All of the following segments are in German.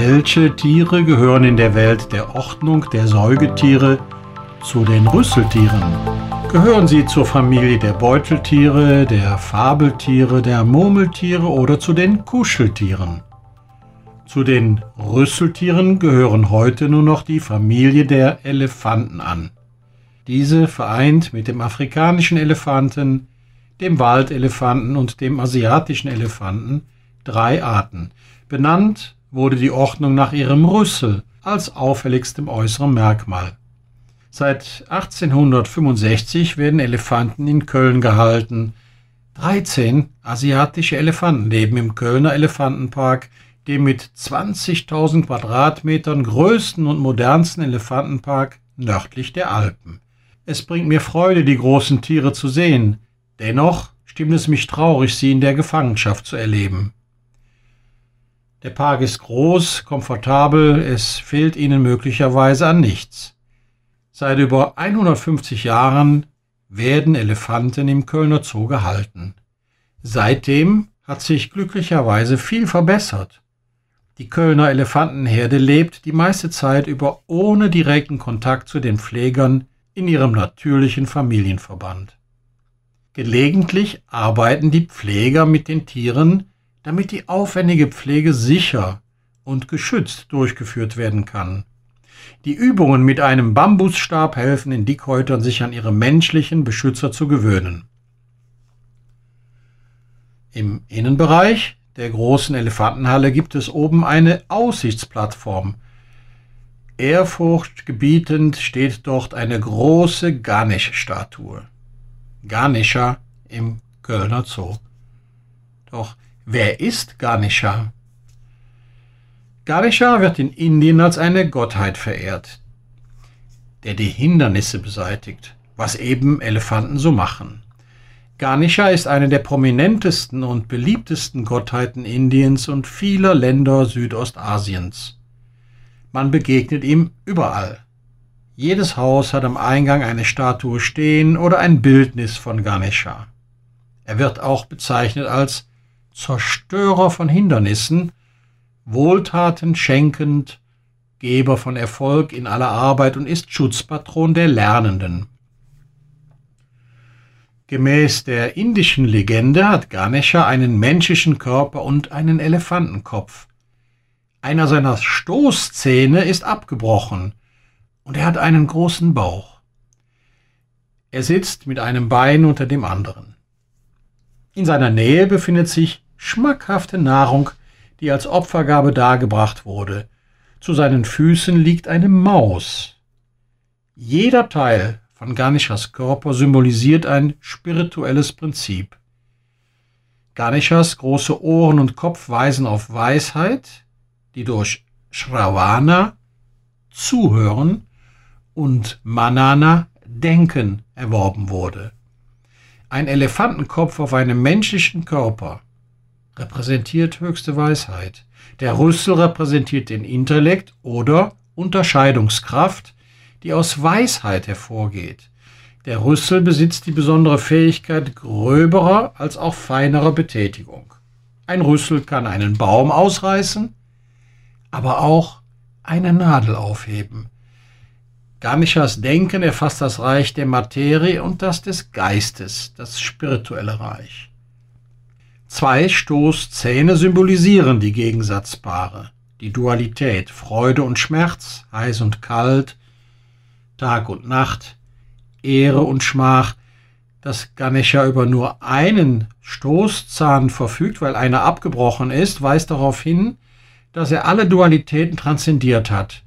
Welche Tiere gehören in der Welt der Ordnung der Säugetiere zu den Rüsseltieren? Gehören sie zur Familie der Beuteltiere, der Fabeltiere, der Murmeltiere oder zu den Kuscheltieren? Zu den Rüsseltieren gehören heute nur noch die Familie der Elefanten an. Diese vereint mit dem afrikanischen Elefanten, dem Waldelefanten und dem asiatischen Elefanten drei Arten. Benannt wurde die Ordnung nach ihrem Rüssel als auffälligstem äußerem Merkmal. Seit 1865 werden Elefanten in Köln gehalten. 13 asiatische Elefanten leben im Kölner Elefantenpark, dem mit 20.000 Quadratmetern größten und modernsten Elefantenpark nördlich der Alpen. Es bringt mir Freude, die großen Tiere zu sehen. Dennoch stimmt es mich traurig, sie in der Gefangenschaft zu erleben. Der Park ist groß, komfortabel, es fehlt ihnen möglicherweise an nichts. Seit über 150 Jahren werden Elefanten im Kölner Zoo gehalten. Seitdem hat sich glücklicherweise viel verbessert. Die Kölner Elefantenherde lebt die meiste Zeit über ohne direkten Kontakt zu den Pflegern in ihrem natürlichen Familienverband. Gelegentlich arbeiten die Pfleger mit den Tieren, damit die aufwendige Pflege sicher und geschützt durchgeführt werden kann. Die Übungen mit einem Bambusstab helfen den Dickhäutern, sich an ihre menschlichen Beschützer zu gewöhnen. Im Innenbereich der großen Elefantenhalle gibt es oben eine Aussichtsplattform, Ehrfurchtgebietend steht dort eine große Ganesh-Statue. Ganesha im Kölner Zoo. Doch wer ist Ganesha? Ganesha wird in Indien als eine Gottheit verehrt, der die Hindernisse beseitigt, was eben Elefanten so machen. Ganesha ist eine der prominentesten und beliebtesten Gottheiten Indiens und vieler Länder Südostasiens. Man begegnet ihm überall. Jedes Haus hat am Eingang eine Statue stehen oder ein Bildnis von Ganesha. Er wird auch bezeichnet als Zerstörer von Hindernissen, Wohltaten schenkend, Geber von Erfolg in aller Arbeit und ist Schutzpatron der Lernenden. Gemäß der indischen Legende hat Ganesha einen menschlichen Körper und einen Elefantenkopf. Einer seiner Stoßzähne ist abgebrochen und er hat einen großen Bauch. Er sitzt mit einem Bein unter dem anderen. In seiner Nähe befindet sich schmackhafte Nahrung, die als Opfergabe dargebracht wurde. Zu seinen Füßen liegt eine Maus. Jeder Teil von Ganeshas Körper symbolisiert ein spirituelles Prinzip. Ganeshas große Ohren und Kopf weisen auf Weisheit, die durch Shravana Zuhören und Manana Denken erworben wurde. Ein Elefantenkopf auf einem menschlichen Körper repräsentiert höchste Weisheit. Der Rüssel repräsentiert den Intellekt oder Unterscheidungskraft, die aus Weisheit hervorgeht. Der Rüssel besitzt die besondere Fähigkeit gröberer als auch feinerer Betätigung. Ein Rüssel kann einen Baum ausreißen, aber auch eine Nadel aufheben. Ganeshas Denken erfasst das Reich der Materie und das des Geistes, das spirituelle Reich. Zwei Stoßzähne symbolisieren die Gegensatzpaare, die Dualität, Freude und Schmerz, heiß und kalt, Tag und Nacht, Ehre und Schmach, dass Ganesha über nur einen Stoßzahn verfügt, weil einer abgebrochen ist, weist darauf hin, dass er alle Dualitäten transzendiert hat.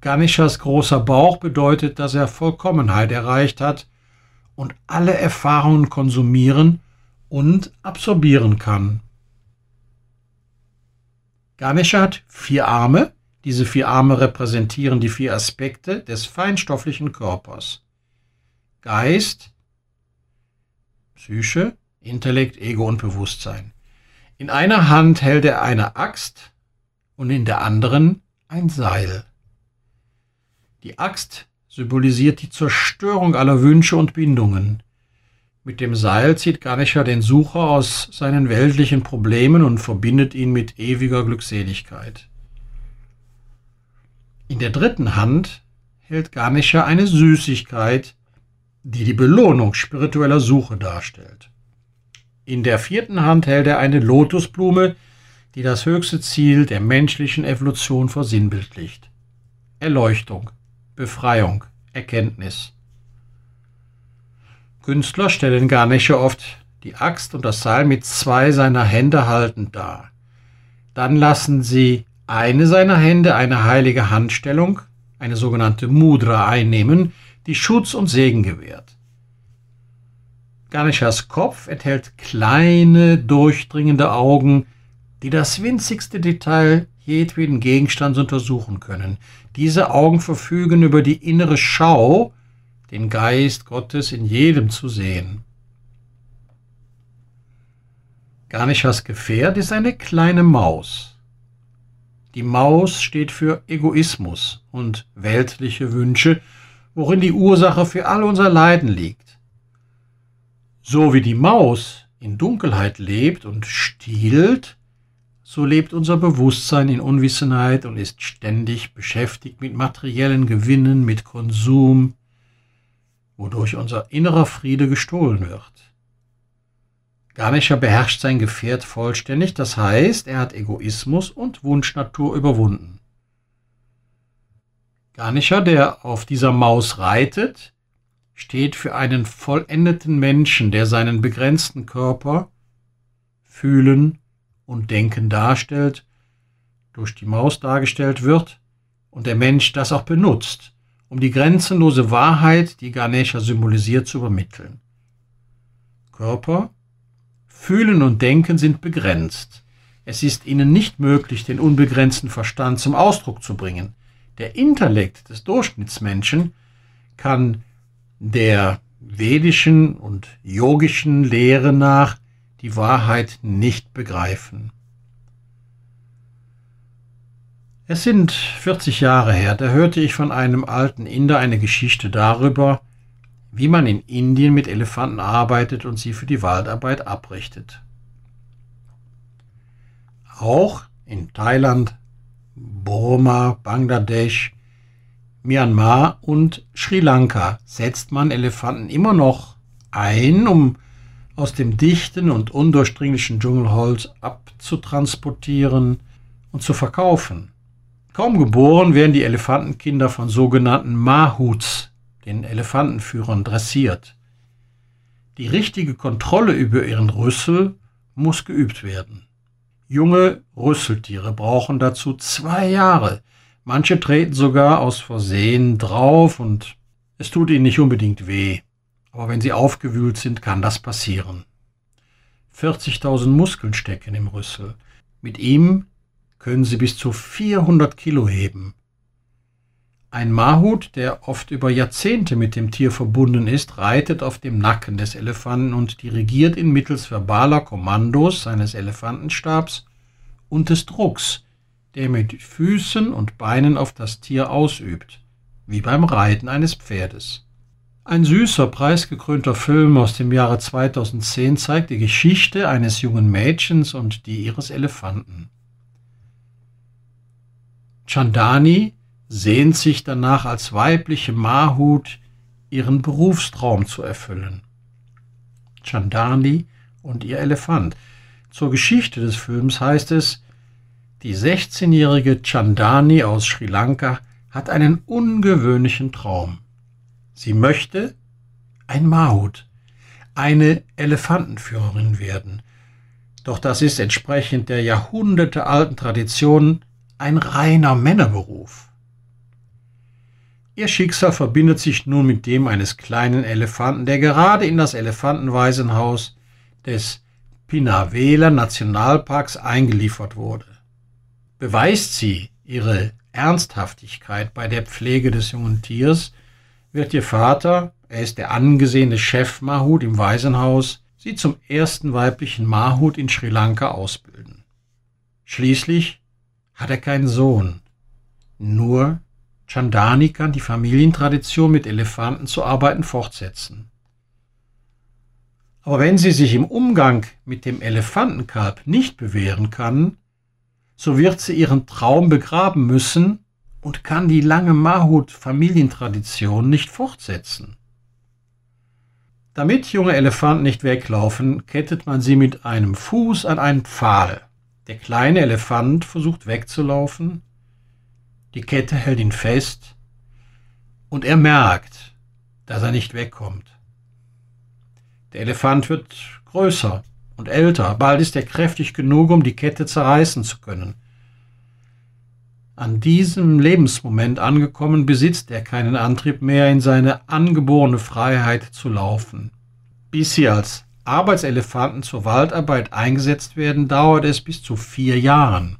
Ganeshas großer Bauch bedeutet, dass er Vollkommenheit erreicht hat und alle Erfahrungen konsumieren und absorbieren kann. Ganesha hat vier Arme. Diese vier Arme repräsentieren die vier Aspekte des feinstofflichen Körpers. Geist, Psyche, Intellekt, Ego und Bewusstsein. In einer Hand hält er eine Axt, und in der anderen ein Seil. Die Axt symbolisiert die Zerstörung aller Wünsche und Bindungen. Mit dem Seil zieht Ganesha den Sucher aus seinen weltlichen Problemen und verbindet ihn mit ewiger Glückseligkeit. In der dritten Hand hält Ganesha eine Süßigkeit, die die Belohnung spiritueller Suche darstellt. In der vierten Hand hält er eine Lotusblume, die das höchste Ziel der menschlichen Evolution versinnbildlicht. Erleuchtung, Befreiung, Erkenntnis. Künstler stellen Ganesha oft die Axt und das Seil mit zwei seiner Hände haltend dar. Dann lassen sie eine seiner Hände eine heilige Handstellung, eine sogenannte Mudra, einnehmen, die Schutz und Segen gewährt. Ganeshas Kopf enthält kleine, durchdringende Augen, die das winzigste Detail jedweden Gegenstands untersuchen können. Diese Augen verfügen über die innere Schau, den Geist Gottes in jedem zu sehen. Ganeshas Gefährt ist eine kleine Maus. Die Maus steht für Egoismus und weltliche Wünsche, worin die Ursache für all unser Leiden liegt. So wie die Maus in Dunkelheit lebt und stiehlt, so lebt unser Bewusstsein in Unwissenheit und ist ständig beschäftigt mit materiellen Gewinnen, mit Konsum, wodurch unser innerer Friede gestohlen wird. Ganesha beherrscht sein Gefährt vollständig, das heißt, er hat Egoismus und Wunschnatur überwunden. Ganesha, der auf dieser Maus reitet, steht für einen vollendeten Menschen, der seinen begrenzten Körper fühlen und denken darstellt, durch die Maus dargestellt wird und der Mensch das auch benutzt, um die grenzenlose Wahrheit, die Ganesha symbolisiert, zu übermitteln. Körper, Fühlen und Denken sind begrenzt. Es ist ihnen nicht möglich, den unbegrenzten Verstand zum Ausdruck zu bringen. Der Intellekt des Durchschnittsmenschen kann der vedischen und yogischen Lehre nach die Wahrheit nicht begreifen. Es sind 40 Jahre her, da hörte ich von einem alten Inder eine Geschichte darüber, wie man in Indien mit Elefanten arbeitet und sie für die Waldarbeit abrichtet. Auch in Thailand, Burma, Bangladesch, Myanmar und Sri Lanka setzt man Elefanten immer noch ein, um aus dem dichten und undurchdringlichen Dschungelholz abzutransportieren und zu verkaufen. Kaum geboren werden die Elefantenkinder von sogenannten Mahuts, den Elefantenführern, dressiert. Die richtige Kontrolle über ihren Rüssel muss geübt werden. Junge Rüsseltiere brauchen dazu zwei Jahre. Manche treten sogar aus Versehen drauf und es tut ihnen nicht unbedingt weh. Aber wenn sie aufgewühlt sind, kann das passieren. 40.000 Muskeln stecken im Rüssel. Mit ihm können sie bis zu 400 Kilo heben. Ein Mahut, der oft über Jahrzehnte mit dem Tier verbunden ist, reitet auf dem Nacken des Elefanten und dirigiert ihn mittels verbaler Kommandos seines Elefantenstabs und des Drucks, der mit Füßen und Beinen auf das Tier ausübt, wie beim Reiten eines Pferdes. Ein süßer, preisgekrönter Film aus dem Jahre 2010 zeigt die Geschichte eines jungen Mädchens und die ihres Elefanten. Chandani sehnt sich danach als weibliche Mahut ihren Berufstraum zu erfüllen. Chandani und ihr Elefant. Zur Geschichte des Films heißt es, die 16-jährige Chandani aus Sri Lanka hat einen ungewöhnlichen Traum. Sie möchte ein Mahut, eine Elefantenführerin werden. Doch das ist entsprechend der jahrhundertealten Tradition ein reiner Männerberuf. Ihr Schicksal verbindet sich nun mit dem eines kleinen Elefanten, der gerade in das Elefantenwaisenhaus des Pinavela Nationalparks eingeliefert wurde. Beweist sie ihre Ernsthaftigkeit bei der Pflege des jungen Tiers, wird ihr Vater, er ist der angesehene Chef Mahut im Waisenhaus, sie zum ersten weiblichen Mahut in Sri Lanka ausbilden. Schließlich hat er keinen Sohn, nur Chandani kann die Familientradition mit Elefanten zu arbeiten fortsetzen. Aber wenn sie sich im Umgang mit dem Elefantenkalb nicht bewähren kann, so wird sie ihren Traum begraben müssen und kann die lange Mahut-Familientradition nicht fortsetzen. Damit junge Elefanten nicht weglaufen, kettet man sie mit einem Fuß an einen Pfahl. Der kleine Elefant versucht wegzulaufen, die Kette hält ihn fest und er merkt, dass er nicht wegkommt. Der Elefant wird größer und älter, bald ist er kräftig genug, um die Kette zerreißen zu können. An diesem Lebensmoment angekommen, besitzt er keinen Antrieb mehr, in seine angeborene Freiheit zu laufen. Bis sie als Arbeitselefanten zur Waldarbeit eingesetzt werden, dauert es bis zu vier Jahren.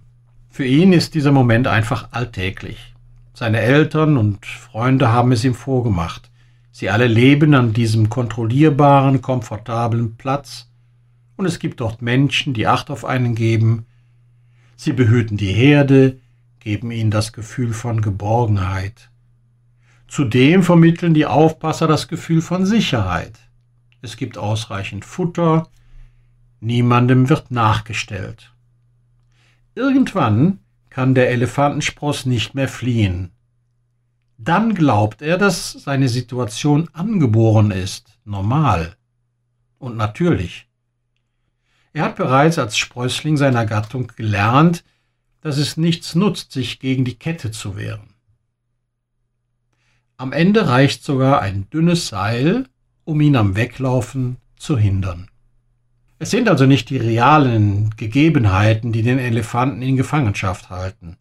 Für ihn ist dieser Moment einfach alltäglich. Seine Eltern und Freunde haben es ihm vorgemacht. Sie alle leben an diesem kontrollierbaren, komfortablen Platz, und es gibt dort Menschen, die Acht auf einen geben. Sie behüten die Herde, geben ihnen das Gefühl von Geborgenheit. Zudem vermitteln die Aufpasser das Gefühl von Sicherheit. Es gibt ausreichend Futter, niemandem wird nachgestellt. Irgendwann kann der Elefantenspross nicht mehr fliehen. Dann glaubt er, dass seine Situation angeboren ist, normal und natürlich. Er hat bereits als Sprössling seiner Gattung gelernt, dass es nichts nutzt, sich gegen die Kette zu wehren. Am Ende reicht sogar ein dünnes Seil, um ihn am Weglaufen zu hindern. Es sind also nicht die realen Gegebenheiten, die den Elefanten in Gefangenschaft halten.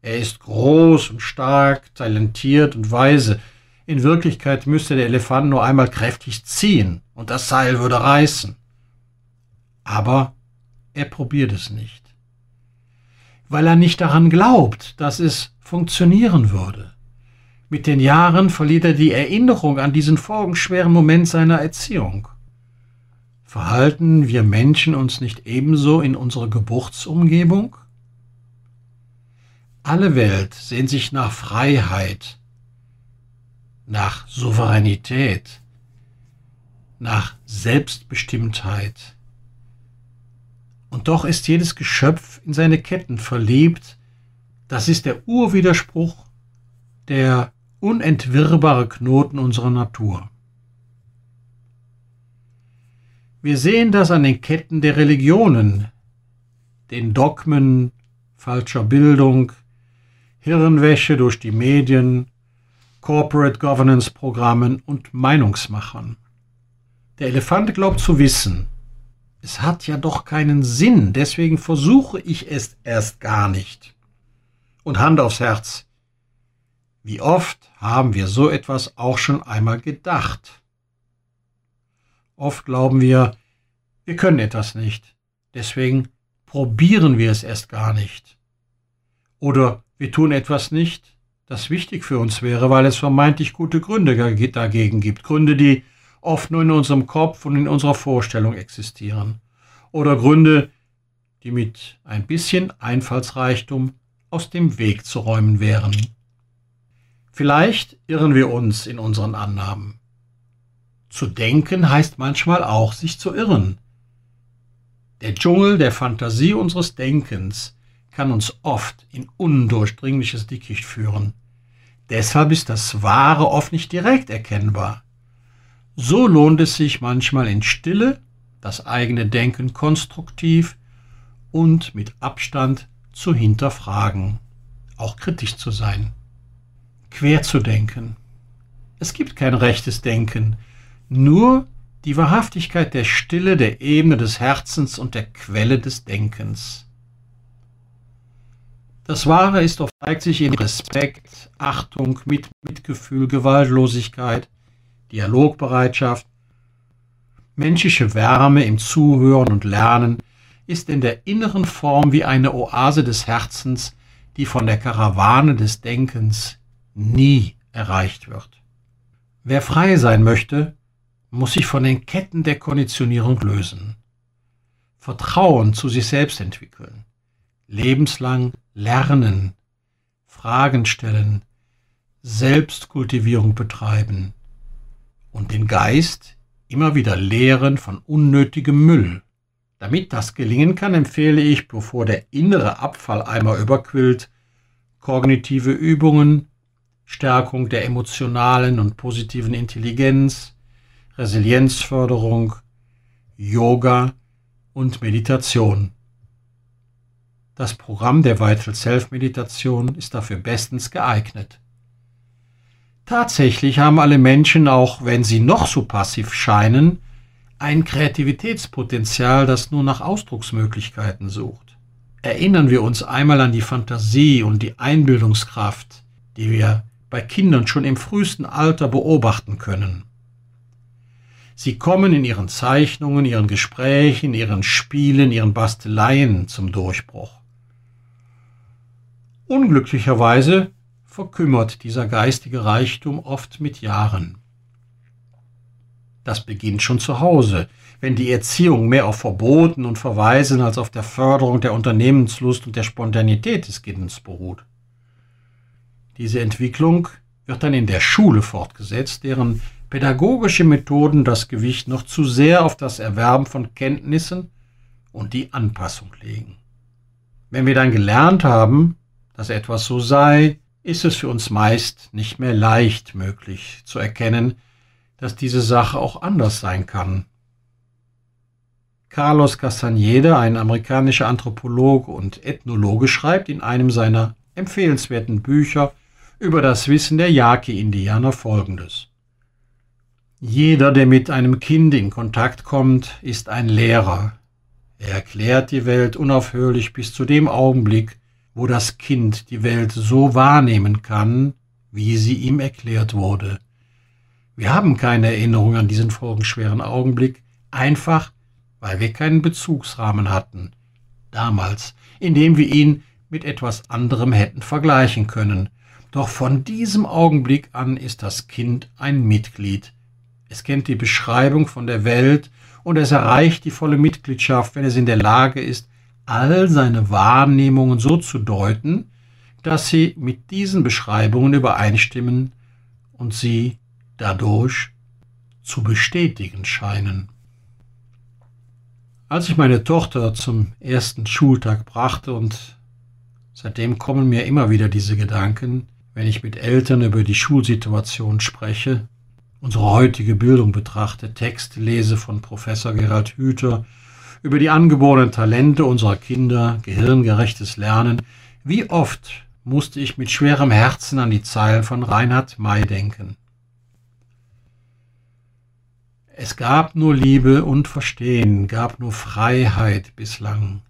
Er ist groß und stark, talentiert und weise. In Wirklichkeit müsste der Elefant nur einmal kräftig ziehen und das Seil würde reißen. Aber er probiert es nicht weil er nicht daran glaubt, dass es funktionieren würde. Mit den Jahren verliert er die Erinnerung an diesen folgenschweren Moment seiner Erziehung. Verhalten wir Menschen uns nicht ebenso in unserer Geburtsumgebung? Alle Welt sehnt sich nach Freiheit, nach Souveränität, nach Selbstbestimmtheit. Und doch ist jedes Geschöpf in seine Ketten verliebt. Das ist der Urwiderspruch, der unentwirrbare Knoten unserer Natur. Wir sehen das an den Ketten der Religionen, den Dogmen falscher Bildung, Hirnwäsche durch die Medien, Corporate Governance Programmen und Meinungsmachern. Der Elefant glaubt zu wissen, es hat ja doch keinen Sinn, deswegen versuche ich es erst gar nicht. Und Hand aufs Herz. Wie oft haben wir so etwas auch schon einmal gedacht? Oft glauben wir, wir können etwas nicht, deswegen probieren wir es erst gar nicht. Oder wir tun etwas nicht, das wichtig für uns wäre, weil es vermeintlich gute Gründe dagegen gibt. Gründe, die oft nur in unserem Kopf und in unserer Vorstellung existieren. Oder Gründe, die mit ein bisschen Einfallsreichtum aus dem Weg zu räumen wären. Vielleicht irren wir uns in unseren Annahmen. Zu denken heißt manchmal auch, sich zu irren. Der Dschungel der Fantasie unseres Denkens kann uns oft in undurchdringliches Dickicht führen. Deshalb ist das Wahre oft nicht direkt erkennbar. So lohnt es sich manchmal in Stille, das eigene Denken konstruktiv und mit Abstand zu hinterfragen, auch kritisch zu sein, quer zu denken. Es gibt kein rechtes Denken, nur die Wahrhaftigkeit der Stille, der Ebene des Herzens und der Quelle des Denkens. Das Wahre ist oft zeigt sich in Respekt, Achtung, Mitgefühl, Gewaltlosigkeit, Dialogbereitschaft, menschliche Wärme im Zuhören und Lernen ist in der inneren Form wie eine Oase des Herzens, die von der Karawane des Denkens nie erreicht wird. Wer frei sein möchte, muss sich von den Ketten der Konditionierung lösen, Vertrauen zu sich selbst entwickeln, lebenslang lernen, Fragen stellen, Selbstkultivierung betreiben, und den Geist immer wieder leeren von unnötigem Müll. Damit das gelingen kann, empfehle ich, bevor der innere Abfalleimer überquillt, kognitive Übungen, Stärkung der emotionalen und positiven Intelligenz, Resilienzförderung, Yoga und Meditation. Das Programm der Vital Self Meditation ist dafür bestens geeignet. Tatsächlich haben alle Menschen, auch wenn sie noch so passiv scheinen, ein Kreativitätspotenzial, das nur nach Ausdrucksmöglichkeiten sucht. Erinnern wir uns einmal an die Fantasie und die Einbildungskraft, die wir bei Kindern schon im frühesten Alter beobachten können. Sie kommen in ihren Zeichnungen, ihren Gesprächen, ihren Spielen, ihren Basteleien zum Durchbruch. Unglücklicherweise verkümmert dieser geistige Reichtum oft mit Jahren. Das beginnt schon zu Hause, wenn die Erziehung mehr auf Verboten und Verweisen als auf der Förderung der Unternehmenslust und der Spontanität des Kindes beruht. Diese Entwicklung wird dann in der Schule fortgesetzt, deren pädagogische Methoden das Gewicht noch zu sehr auf das Erwerben von Kenntnissen und die Anpassung legen. Wenn wir dann gelernt haben, dass etwas so sei, ist es für uns meist nicht mehr leicht möglich zu erkennen, dass diese Sache auch anders sein kann. Carlos Castaneda, ein amerikanischer Anthropologe und Ethnologe, schreibt in einem seiner empfehlenswerten Bücher über das Wissen der Yaqui-Indianer folgendes. Jeder, der mit einem Kind in Kontakt kommt, ist ein Lehrer. Er erklärt die Welt unaufhörlich bis zu dem Augenblick, wo das Kind die Welt so wahrnehmen kann, wie sie ihm erklärt wurde. Wir haben keine Erinnerung an diesen folgenschweren Augenblick, einfach weil wir keinen Bezugsrahmen hatten, damals, in dem wir ihn mit etwas anderem hätten vergleichen können. Doch von diesem Augenblick an ist das Kind ein Mitglied. Es kennt die Beschreibung von der Welt und es erreicht die volle Mitgliedschaft, wenn es in der Lage ist, all seine Wahrnehmungen so zu deuten, dass sie mit diesen Beschreibungen übereinstimmen und sie dadurch zu bestätigen scheinen. Als ich meine Tochter zum ersten Schultag brachte und seitdem kommen mir immer wieder diese Gedanken, wenn ich mit Eltern über die Schulsituation spreche, unsere heutige Bildung betrachte, Texte lese von Professor Gerald Hüther über die angeborenen Talente unserer Kinder, gehirngerechtes Lernen. Wie oft musste ich mit schwerem Herzen an die Zeilen von Reinhard May denken. Es gab nur Liebe und Verstehen, gab nur Freiheit bislang.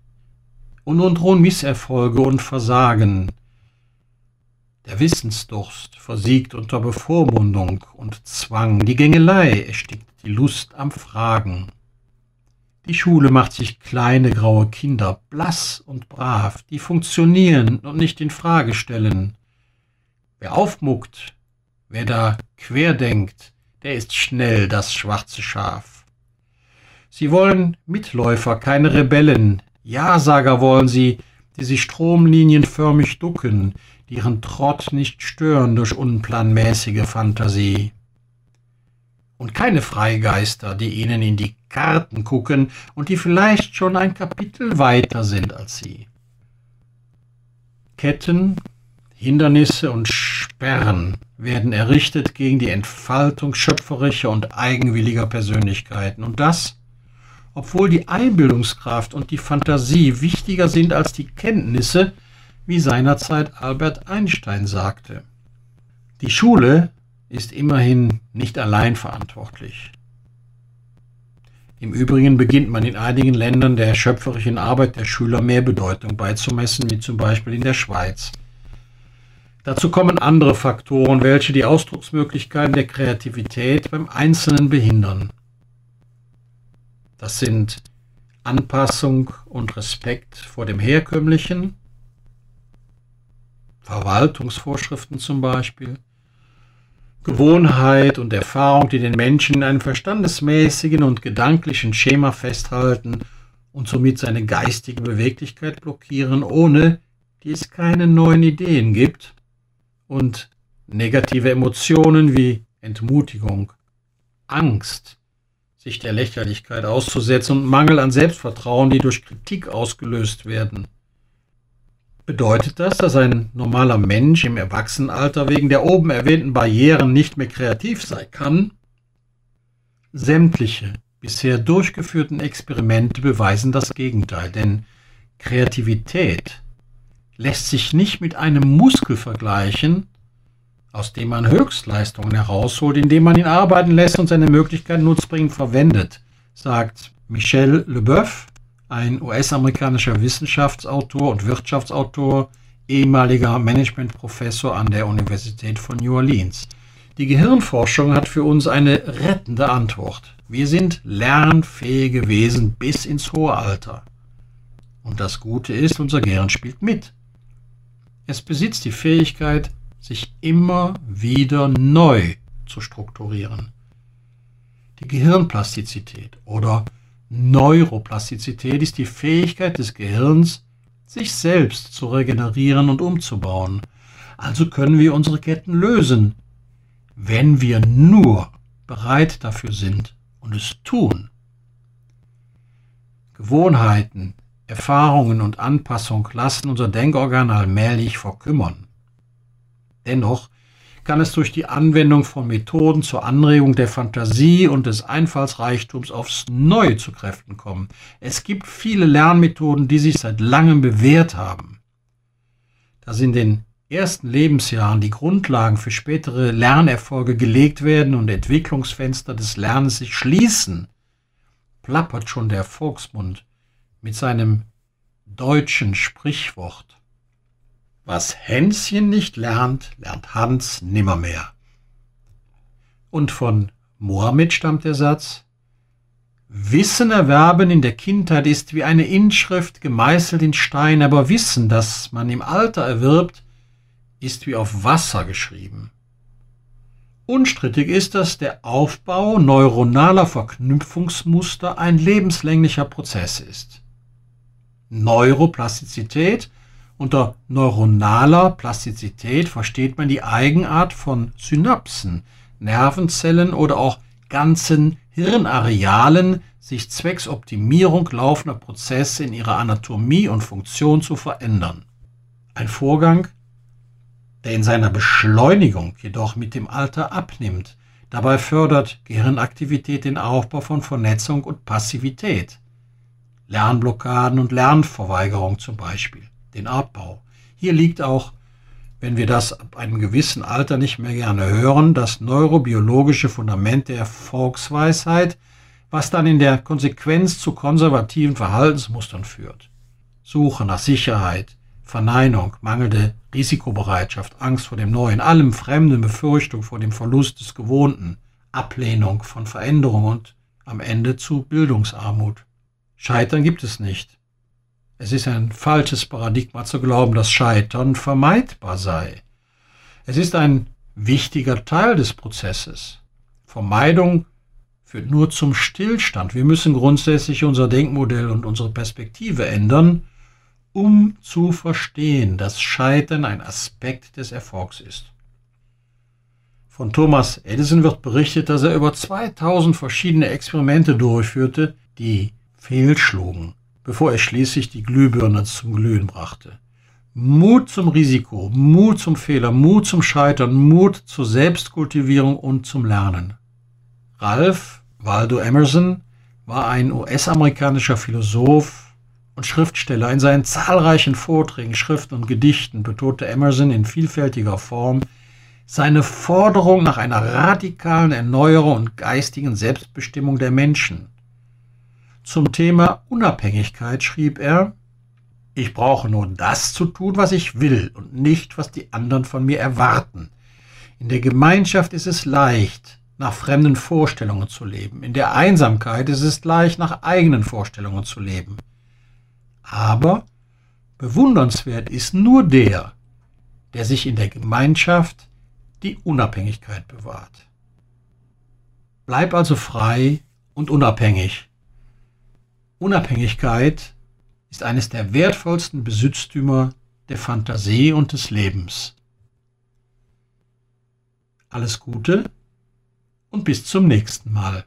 Und nun drohen Misserfolge und Versagen. Der Wissensdurst versiegt unter Bevormundung und Zwang, die Gängelei erstickt die Lust am Fragen. Die Schule macht sich kleine graue Kinder, blass und brav, die funktionieren und nicht in Frage stellen. Wer aufmuckt, wer da querdenkt, der ist schnell das schwarze Schaf. Sie wollen Mitläufer, keine Rebellen, Ja-Sager wollen sie, die sich stromlinienförmig ducken, die ihren Trott nicht stören durch unplanmäßige Fantasie und keine Freigeister, die ihnen in die Karten gucken und die vielleicht schon ein Kapitel weiter sind als sie. Ketten, Hindernisse und Sperren werden errichtet gegen die Entfaltung schöpferischer und eigenwilliger Persönlichkeiten. Und das, obwohl die Einbildungskraft und die Fantasie wichtiger sind als die Kenntnisse, wie seinerzeit Albert Einstein sagte. Die Schule ist immerhin nicht allein verantwortlich. Im Übrigen beginnt man in einigen Ländern der schöpferischen Arbeit der Schüler mehr Bedeutung beizumessen, wie zum Beispiel in der Schweiz. Dazu kommen andere Faktoren, welche die Ausdrucksmöglichkeiten der Kreativität beim Einzelnen behindern. Das sind Anpassung und Respekt vor dem Herkömmlichen, Verwaltungsvorschriften zum Beispiel, Gewohnheit und Erfahrung, die den Menschen in einem verstandesmäßigen und gedanklichen Schema festhalten und somit seine geistige Beweglichkeit blockieren, ohne die es keine neuen Ideen gibt, und negative Emotionen wie Entmutigung, Angst, sich der Lächerlichkeit auszusetzen und Mangel an Selbstvertrauen, die durch Kritik ausgelöst werden. Bedeutet das, dass ein normaler Mensch im Erwachsenenalter wegen der oben erwähnten Barrieren nicht mehr kreativ sein kann? Sämtliche bisher durchgeführten Experimente beweisen das Gegenteil, denn Kreativität lässt sich nicht mit einem Muskel vergleichen, aus dem man Höchstleistungen herausholt, indem man ihn arbeiten lässt und seine Möglichkeiten nutzbringend verwendet, sagt Michel Leboeuf, ein US-amerikanischer Wissenschaftsautor und Wirtschaftsautor, ehemaliger Managementprofessor an der Universität von New Orleans. Die Gehirnforschung hat für uns eine rettende Antwort. Wir sind lernfähige Wesen bis ins hohe Alter. Und das Gute ist, unser Gehirn spielt mit. Es besitzt die Fähigkeit, sich immer wieder neu zu strukturieren. Die Gehirnplastizität oder Neuroplastizität ist die Fähigkeit des Gehirns, sich selbst zu regenerieren und umzubauen. Also können wir unsere Ketten lösen, wenn wir nur bereit dafür sind und es tun. Gewohnheiten, Erfahrungen und Anpassung lassen unser Denkorgan allmählich verkümmern. Dennoch kann es durch die Anwendung von Methoden zur Anregung der Fantasie und des Einfallsreichtums aufs Neue zu Kräften kommen. Es gibt viele Lernmethoden, die sich seit langem bewährt haben. Da sie in den ersten Lebensjahren die Grundlagen für spätere Lernerfolge gelegt werden und Entwicklungsfenster des Lernens sich schließen, plappert schon der Volksmund mit seinem deutschen Sprichwort was Hänschen nicht lernt, lernt Hans nimmermehr. Und von Mohammed stammt der Satz, Wissen erwerben in der Kindheit ist wie eine Inschrift gemeißelt in Stein, aber Wissen, das man im Alter erwirbt, ist wie auf Wasser geschrieben. Unstrittig ist, dass der Aufbau neuronaler Verknüpfungsmuster ein lebenslänglicher Prozess ist. Neuroplastizität unter neuronaler Plastizität versteht man die Eigenart von Synapsen, Nervenzellen oder auch ganzen Hirnarealen, sich zwecks Optimierung laufender Prozesse in ihrer Anatomie und Funktion zu verändern. Ein Vorgang, der in seiner Beschleunigung jedoch mit dem Alter abnimmt. Dabei fördert Gehirnaktivität den Aufbau von Vernetzung und Passivität. Lernblockaden und Lernverweigerung zum Beispiel den Abbau. Hier liegt auch, wenn wir das ab einem gewissen Alter nicht mehr gerne hören, das neurobiologische Fundament der Volksweisheit, was dann in der Konsequenz zu konservativen Verhaltensmustern führt. Suche nach Sicherheit, Verneinung, mangelnde Risikobereitschaft, Angst vor dem Neuen, allem Fremden, Befürchtung vor dem Verlust des Gewohnten, Ablehnung von Veränderung und am Ende zu Bildungsarmut. Scheitern gibt es nicht. Es ist ein falsches Paradigma zu glauben, dass Scheitern vermeidbar sei. Es ist ein wichtiger Teil des Prozesses. Vermeidung führt nur zum Stillstand. Wir müssen grundsätzlich unser Denkmodell und unsere Perspektive ändern, um zu verstehen, dass Scheitern ein Aspekt des Erfolgs ist. Von Thomas Edison wird berichtet, dass er über 2000 verschiedene Experimente durchführte, die fehlschlugen bevor er schließlich die Glühbirne zum Glühen brachte. Mut zum Risiko, Mut zum Fehler, Mut zum Scheitern, Mut zur Selbstkultivierung und zum Lernen. Ralph Waldo Emerson war ein US-amerikanischer Philosoph und Schriftsteller. In seinen zahlreichen Vorträgen, Schriften und Gedichten betonte Emerson in vielfältiger Form seine Forderung nach einer radikalen Erneuerung und geistigen Selbstbestimmung der Menschen. Zum Thema Unabhängigkeit schrieb er, ich brauche nur das zu tun, was ich will und nicht, was die anderen von mir erwarten. In der Gemeinschaft ist es leicht, nach fremden Vorstellungen zu leben. In der Einsamkeit ist es leicht, nach eigenen Vorstellungen zu leben. Aber bewundernswert ist nur der, der sich in der Gemeinschaft die Unabhängigkeit bewahrt. Bleib also frei und unabhängig Unabhängigkeit ist eines der wertvollsten Besitztümer der Fantasie und des Lebens. Alles Gute und bis zum nächsten Mal.